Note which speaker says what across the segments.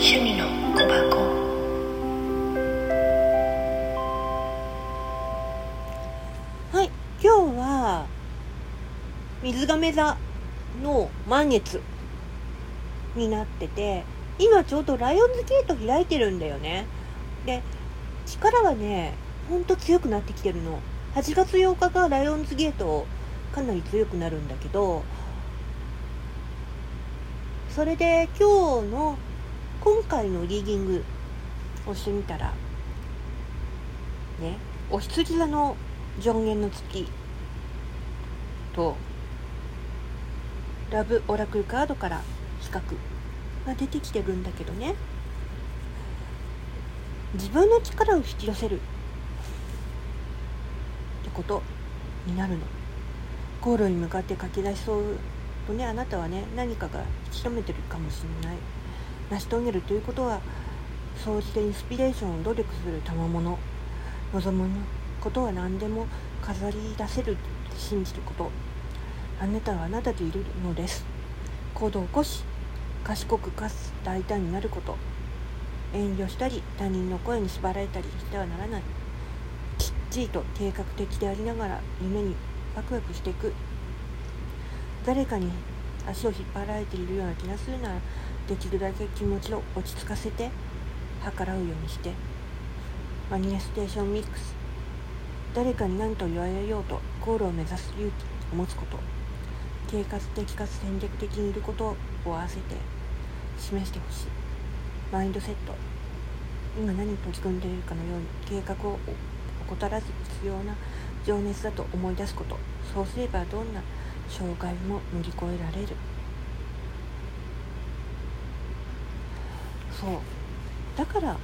Speaker 1: 趣味の小箱。
Speaker 2: はい今日は水亀座の満月になってて今ちょうどライオンズゲート開いてるんだよね。で力はねほんと強くなってきてるの。8月8日がライオンズゲートかなり強くなるんだけどそれで今日の今回のリーディングをしてみたらねお羊座の上限の月とラブオラクルカードから比較が出てきてるんだけどね。自分の力を引き寄せるってことになるの。ゴールに向かって書き出しそうとねあなたはね何かが引き止めてるかもしれない。成し遂げるということは総じてインスピレーションを努力する賜物。望むことは何でも飾り出せる信じること。あなたはあなたでいるのです。行動を起こし賢くかつ大胆になること。遠慮したり他人の声に縛られたりしてはならない。きっちりと計画的でありながら夢にワクワクしていく。誰かに足を引っ張られているような気がするならできるだけ気持ちを落ち着かせて計らうようにしてマニフェステーションミックス。誰かに何と言われようとゴールを目指す勇気を持つこと。計画的かつ戦略的にいることを合わせて示してほしい。マインドセット。今何に取り組んでいるかのように計画を怠らず必要な情熱だと思い出すこと。そうすればどんな障害も乗り越えられる。そう。だから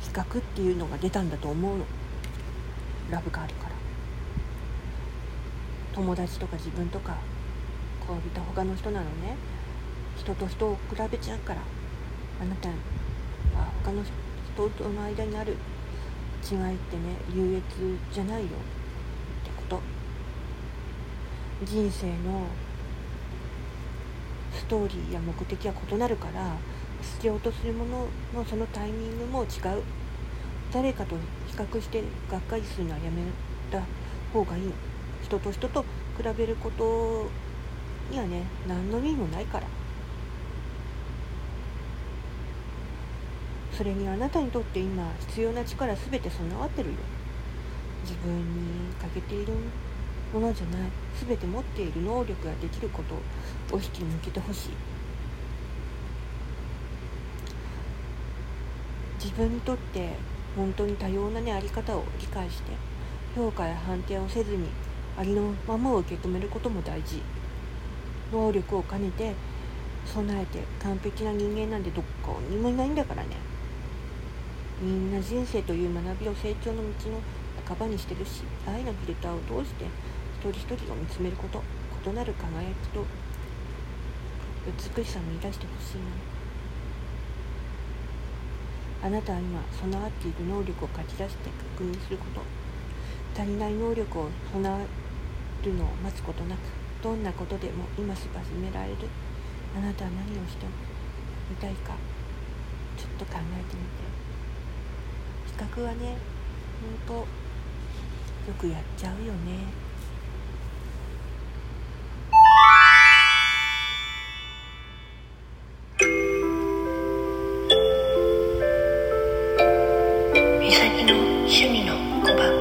Speaker 2: 比較っていうのが出たんだと思うの。ラブがあるから。友達とか自分とか恋人他の人なのね。人と人を比べちゃうから。あなたは他の人との間にある。違いってね優越じゃないよ。ってこと。人生のストーリーや目的は異なるから必要とするもののそのタイミングも違う。誰かと比較してがっかりするのはやめた方がいい。人と人と比べることにはね何の意味もないから。それにあなたにとって今必要な力全て備わってるよ。自分に欠けているものじゃない。全て持っている能力ができることを引き抜けてほしい。自分にとって本当に多様なねあり方を理解して評価や判定をせずにありのままを受け止めることも大事。能力を兼ねて備えて完璧な人間なんてどこにもいないんだからね。みんな人生という学びを成長の道の半ばにしてるし愛のフィルターを通して一人一人を見つめること異なる輝きと美しさを見出してほしいな。あなたは今備わっている能力を書き出して確認すること。足りない能力を備わるのを待つことなくどんなことでも今すぐ始められる。あなたは何をしてみたいかちょっと考えてみて。比較はねほんとよくやっちゃうよね。
Speaker 1: 趣味の小箱